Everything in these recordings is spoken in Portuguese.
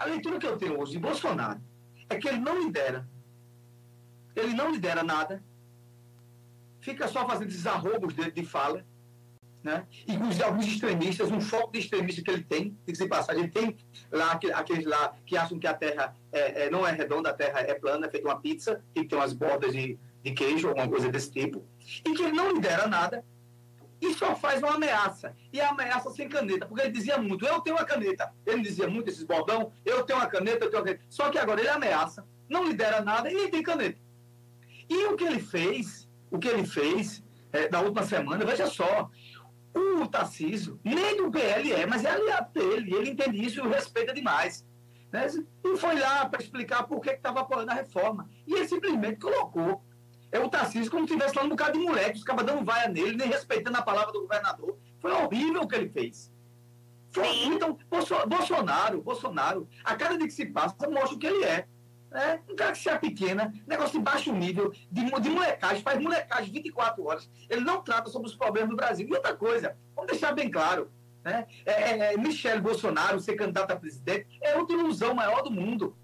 A leitura que eu tenho hoje de Bolsonaro é que ele não lidera. Ele não lidera nada. Fica só fazendo esses arrobos de, de fala. Né? E alguns extremistas, um foco de extremista que ele tem, tem que se passar, ele tem lá aqueles lá que acham que a Terra é, é, não é redonda, a Terra é plana, é feita uma pizza, que tem umas bordas de, de queijo, alguma coisa desse tipo, e que ele não lidera nada e só faz uma ameaça. E a ameaça sem caneta, porque ele dizia muito, eu tenho uma caneta. Ele dizia muito, esses bordão, eu tenho uma caneta, eu tenho uma caneta. Só que agora ele ameaça, não lidera nada e nem tem caneta. E o que ele fez, o que ele fez é, na última semana, veja só, o Tarcísio, nem do PL é, mas é aliado dele, ele entende isso e o respeita demais. Né? E foi lá para explicar por que estava apoiando a reforma. E ele simplesmente colocou é o Tarcísio como se estivesse falando um bocado de moleque, os cabas dando vaia nele, nem respeitando a palavra do governador. Foi horrível o que ele fez. Foi, então, Bolsonaro, Bolsonaro, a cada dia que se passa, mostra o que ele é. É, um cara que se é pequena, negócio de baixo nível, de, de molecagem, faz molecagem 24 horas. Ele não trata sobre os problemas do Brasil. E outra coisa, vamos deixar bem claro, né? É, é, é Michele Bolsonaro ser candidato a presidente é outra ilusão maior do mundo.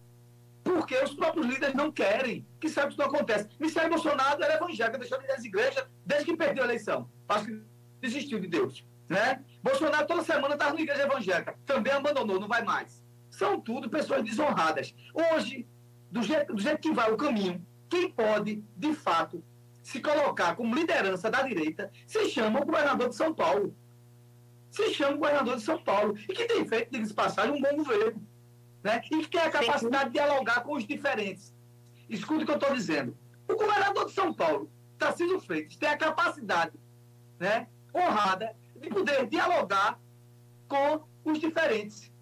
Porque os próprios líderes não querem, que sabe que isso não acontece. Michele Bolsonaro era evangélica, deixou de ir às igrejas desde que perdeu a eleição. Acho que desistiu de Deus. Né? Bolsonaro toda semana estava na igreja evangélica, também abandonou, não vai mais. São tudo pessoas desonradas. Hoje, do jeito, do jeito que vai o caminho, quem pode, de fato, se colocar como liderança da direita se chama o governador de São Paulo. Se chama o governador de São Paulo. E que tem feito, diga-se passagem, um bom governo. Né? E que tem a capacidade de dialogar com os diferentes. Escuta o que eu estou dizendo. O governador de São Paulo, Tarcísio Freitas, tem a capacidade né, honrada de poder dialogar com os diferentes.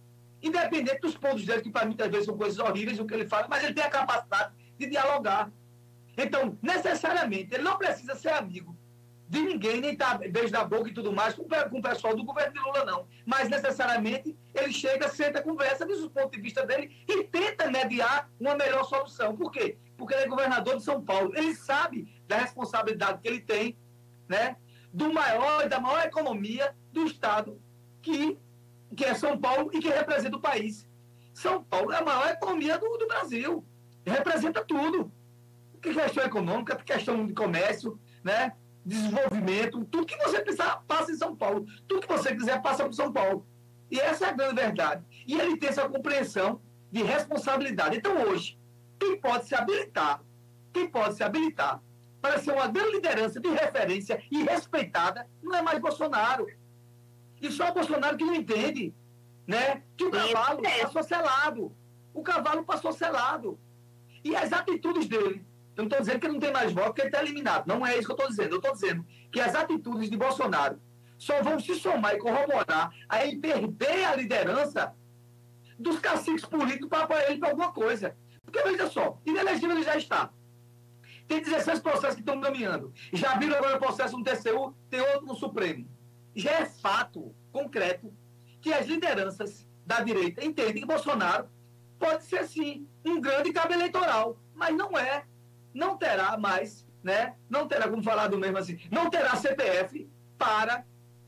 Independente dos pontos dele, que para mim, às vezes, são coisas horríveis, o que ele fala, mas ele tem a capacidade de dialogar. Então, necessariamente, ele não precisa ser amigo de ninguém, nem tá beijo da boca e tudo mais com, com o pessoal do governo de Lula, não. Mas necessariamente ele chega, senta, conversa, diz o ponto de vista dele e tenta mediar uma melhor solução. Por quê? Porque ele é governador de São Paulo. Ele sabe da responsabilidade que ele tem, né? Do maior, da maior economia do Estado, que, que é São Paulo e que representa o país. São Paulo é a maior economia do, do Brasil. Representa tudo. Que questão econômica, questão de comércio, né? Desenvolvimento, tudo que você precisar passa em São Paulo. Tudo que você quiser passa por São Paulo. E essa é a grande verdade. E ele tem essa compreensão de responsabilidade. Então, hoje, quem pode se habilitar, quem pode se habilitar para ser uma grande liderança de referência e respeitada, não é mais Bolsonaro. E só o Bolsonaro que não entende né, que o cavalo passou selado. O cavalo passou selado. E as atitudes dele eu não estou dizendo que ele não tem mais voto, porque ele está eliminado. Não é isso que eu estou dizendo. Eu estou dizendo que as atitudes de Bolsonaro só vão se somar e corroborar a ele perder a liderança dos caciques políticos para apoiar ele para alguma coisa. Porque veja só, inelegível ele já está. Tem 16 processos que estão caminhando. Já viram agora o processo no TCU, tem outro no Supremo. Já é fato concreto que as lideranças da direita entendem que Bolsonaro pode ser, sim, um grande cabo eleitoral, mas não é não terá mais, né? Não terá, como falar do mesmo assim, não terá CPF para,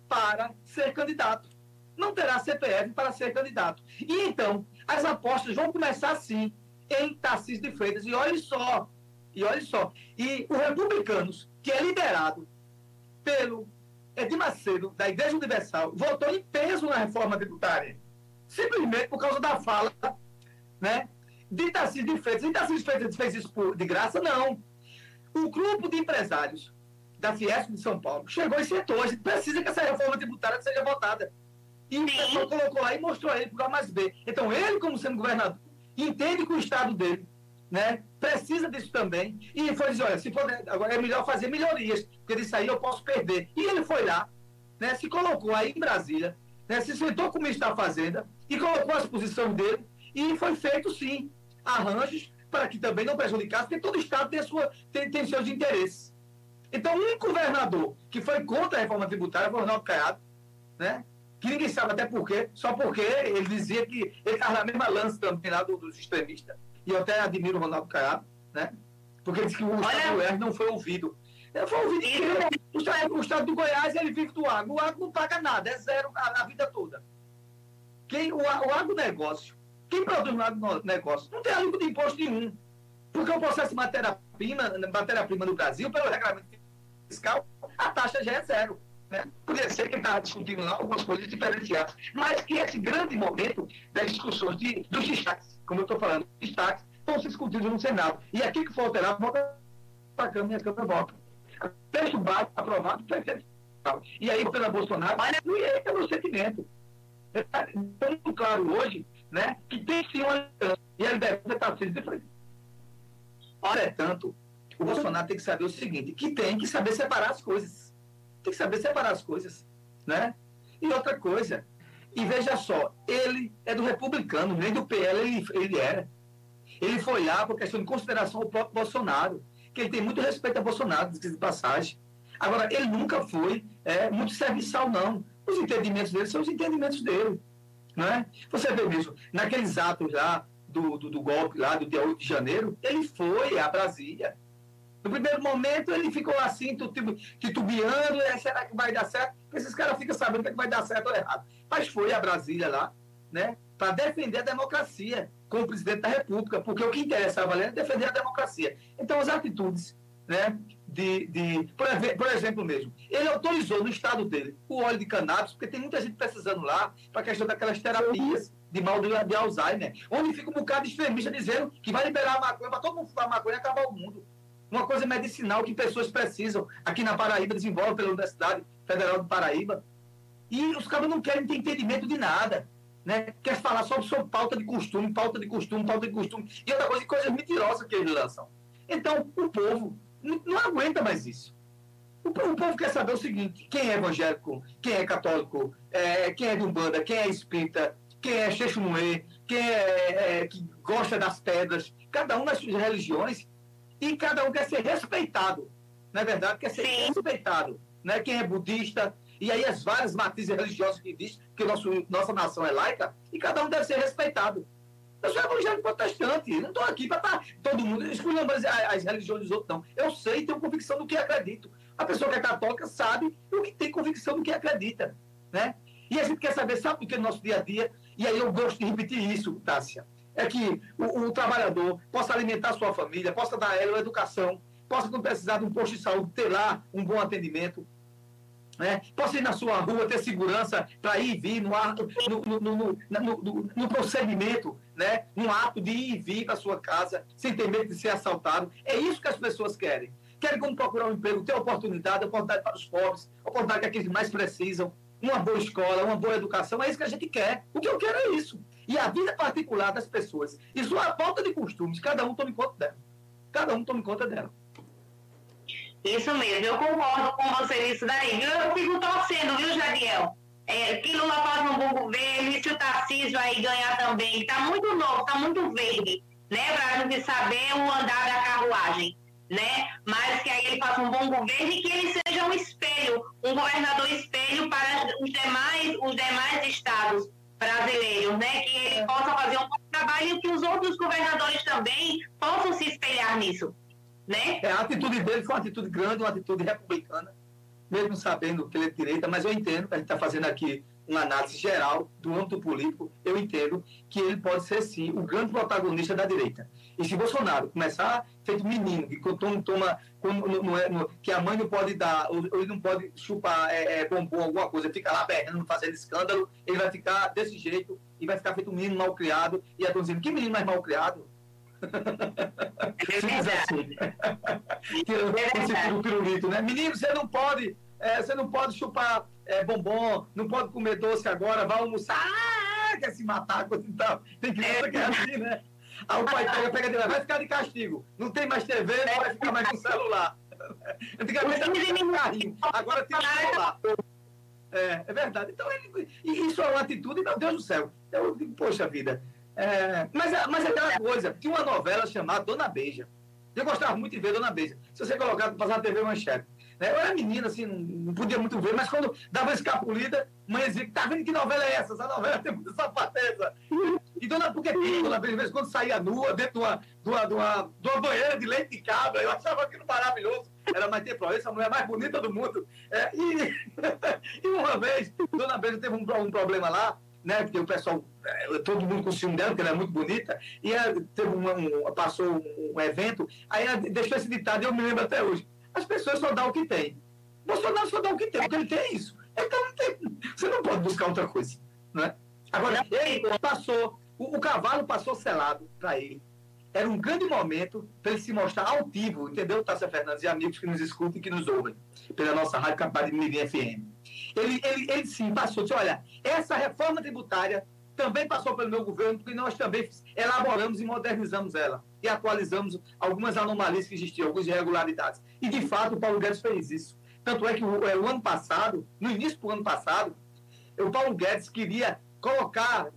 para ser candidato. Não terá CPF para ser candidato. E então, as apostas vão começar assim, em Tarcísio de Freitas. E olhe só, e olhe só, e os republicanos, que é liderado pelo Edir Macedo, da Igreja Universal, votou em peso na reforma tributária. Simplesmente por causa da fala né, de Tarcísio de Freitas. E Tarcísio de Freitas fez isso de graça? Não. O grupo de empresários da Fiesp de São Paulo chegou e sentou. A gente precisa que essa reforma tributária seja votada. E o pessoal colocou lá e mostrou a ele para o A mais B. Então, ele, como sendo governador, entende que o Estado dele né, precisa disso também. E foi dizer, olha, se for, agora é melhor fazer melhorias, porque disso aí eu posso perder. E ele foi lá, né, se colocou aí em Brasília, né, se sentou com o ministro da Fazenda e colocou as posições dele e foi feito, sim, arranjos para que também não prejudicasse, porque todo Estado tem, sua, tem, tem seus interesses. Então, um governador que foi contra a reforma tributária foi o Ronaldo Caiado, né? que ninguém sabe até por quê, só porque ele dizia que ele estava na mesma lança também lá do, dos extremistas. E eu até admiro o Ronaldo Caiado, né? porque ele disse que o Olha... Estado do não foi ouvido. Ele foi ouvido que o, estado, o Estado do Goiás ele vive do agro. O agro não paga nada, é zero a, a vida toda. Quem, o, o agronegócio Quem produz no negócio não tem alíquota de imposto nenhum. Porque o processo de matéria-prima matéria -prima no Brasil, pelo regulamento fiscal, a taxa já é zero. Né? Podia ser que estava discutindo lá algumas coisas diferenciadas. Mas que esse grande momento das discussões de, dos destaques, como eu estou falando, destaques, estão se discutindo no Senado. E aqui que for alterado, volta para a Câmara e a Câmara volta. Texto básico aprovado. E aí, pela Bolsonaro, mas não é pelo sentimento. Está muito claro hoje né, que tem sim uma e a liberdade está sendo diferente. Entretanto, o Bolsonaro tem que saber o seguinte, que tem que saber separar as coisas. Tem que saber separar as coisas. Né? E outra coisa, e veja só, ele é do republicano, nem do PL ele, ele era. Ele foi lá por questão de consideração ao próprio Bolsonaro, que ele tem muito respeito a Bolsonaro, de passagem. Agora, ele nunca foi é, muito serviçal, não. Os entendimentos dele são os entendimentos dele. Né? Você vê mesmo, naqueles atos lá do, do, do, golpe, lá do dia 8 de janeiro, ele foi a Brasília. No primeiro momento, ele ficou assim, titubeando, é, será que vai dar certo? Porque esses caras ficam sabendo que vai dar certo ou errado. Mas foi a Brasília lá, né, para defender a democracia como presidente da República, porque o que interessava ali é defender a democracia. Então, as atitudes né, de, de por, por, exemplo mesmo, ele autorizou no estado dele o óleo de cannabis, porque tem muita gente precisando lá para a questão daquelas terapias de mal de, de, Alzheimer, onde fica um bocado de extremista dizendo que vai liberar a maconha para todo mundo fumar maconha e acabar o mundo. Uma coisa medicinal que pessoas precisam. Aqui na Paraíba, desenvolve pela Universidade Federal de Paraíba. E os caras não querem ter entendimento de nada. Né? Quer falar só sobre pauta de costume, pauta de costume, pauta de costume. E outra coisa, coisas mentirosas que eles lançam. Então, o povo não, não aguenta mais isso. O, o, povo quer saber o seguinte: quem é evangélico, quem é católico, é, quem é de Umbanda, quem é espírita, quem é Xexumuê, quem é, é, que gosta das pedras, cada um nas suas religiões, e cada um quer ser respeitado. Na é verdade, quer ser Sim. respeitado. Né? Quem é budista, e aí as várias matrizes religiosas que existem, que nosso, nossa nação é laica, e cada um deve ser respeitado. Eu sou evangélico protestante, não estou aqui para estar tá todo mundo escolhendo as, as religiões dos outros, não. Eu sei tenho convicção do que acredito. A pessoa que é católica sabe o que tem convicção do que acredita. Né? E a gente quer saber, sabe o que é no nosso dia a dia? E aí eu gosto de repetir isso, Tássia. É que o, o trabalhador possa alimentar sua família, possa dar a ela uma educação, possa, quando precisar de um posto de saúde, ter lá um bom atendimento, né? Possa ir na sua rua, ter segurança para ir e vir no, no, no, no, no, procedimento, né? um ato de ir e vir para sua casa, sem ter medo de ser assaltado. É isso que as pessoas querem. Querem como procurar um emprego, ter oportunidade, oportunidade para os pobres, oportunidade que aqueles mais precisam, uma boa escola, uma boa educação. É isso que a gente quer. O que eu quero é isso. E a vida particular das pessoas. E sua falta de costumes, cada um tome conta dela. Cada um tome conta dela. Isso mesmo, eu concordo com você nisso daí. Eu fico torcendo, viu, Jadiel? É, que Lula faça um bom governo e se o Tarcísio aí ganhar também. Está muito novo, está muito verde, né? Para a gente saber o andar da carruagem, né? Mas que aí ele faça um bom governo e que ele seja um espelho, um governador espelho para os demais, os demais estados brasileiros, né? Que ele possa fazer um bom trabalho e que os outros governadores também possam se espelhar nisso. Né? É, a atitude dele foi uma atitude grande, uma atitude republicana, mesmo sabendo que ele é de direita, mas eu entendo a gente está fazendo aqui uma análise geral do âmbito político, eu entendo que ele pode ser, sim, o grande protagonista da direita. E se Bolsonaro começar feito menino, que toma, toma não é, não, que a mãe não pode dar, ou ele não pode chupar é, é, bombom, alguma coisa, fica lá berrando, fazendo escândalo, ele vai ficar desse jeito e vai ficar feito um menino mal criado. E estou dizendo, que menino mais mal criado? É assim. É o pirulito, né? Menino, você não pode, é, você não pode chupar é, bombom, não pode comer doce agora, vai almoçar, ah, quer se matar, coisa e tal. Tem criança que é assim, né? Aí o pai pega, pega de lá, vai ficar de castigo. Não tem mais TV, não vai ficar mais com celular. Antigamente era um carrinho, agora tem um celular. É, é verdade. Então, ele, isso é uma atitude, meu Deus do céu. Eu digo, poxa vida, é, mas, é, mas é aquela coisa, tinha uma novela chamada Dona Beija. Eu gostava muito de ver Dona Beija. Se você colocar, passar na TV Manchete. Né? Eu era menina, assim, não podia muito ver, mas quando dava escapulida, mãe dizia, tá vendo que novela é essa? Essa novela tem muita safadeza. E dona, porque Dona Beija, de vez quando saía nua dentro de uma, de, uma, de, uma, de uma banheira de leite de cabra, eu achava aquilo maravilhoso. Era mais tempo, essa mulher mais bonita do mundo. É, e, e uma vez, Dona Beija teve um, um problema lá, né? Porque o pessoal, é, todo mundo com ciúme dela, porque ela é muito bonita, e ela teve uma, um, passou um, evento, aí ela deixou esse ditado, e eu me lembro até hoje. As pessoas só dão o que tem. Bolsonaro só dá o que tem, porque ele tem isso. Então não tem, você não pode buscar outra coisa. Né? Agora, ele passou, o, o cavalo passou selado para ele. Era um grande momento para ele se mostrar altivo, entendeu, Tássia Fernandes e amigos que nos escutam e que nos ouvem pela nossa rádio Capaz de Mirim FM. Ele, ele, ele sim passou, disse, olha, essa reforma tributária também passou pelo meu governo, porque nós também elaboramos e modernizamos ela e atualizamos algumas anomalias que existiam, algumas irregularidades. E, de fato, o Paulo Guedes fez isso. Tanto é que o, é, o ano passado, no início do ano passado, o Paulo Guedes queria colocar,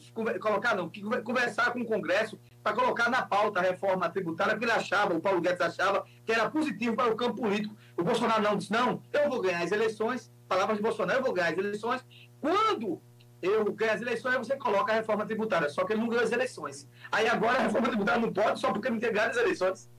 colocar não, conversar com o Congresso para colocar na pauta a reforma tributária, porque ele achava, o Paulo Guedes achava que era positivo para o campo político. O Bolsonaro não disse, não, eu vou ganhar as eleições, palavras de Bolsonaro, eu vou ganhar as eleições. Quando eu ganho as eleições, você coloca a reforma tributária, só que ele não ganhou as eleições. Aí agora a reforma tributária não pode, só porque não tem as eleições.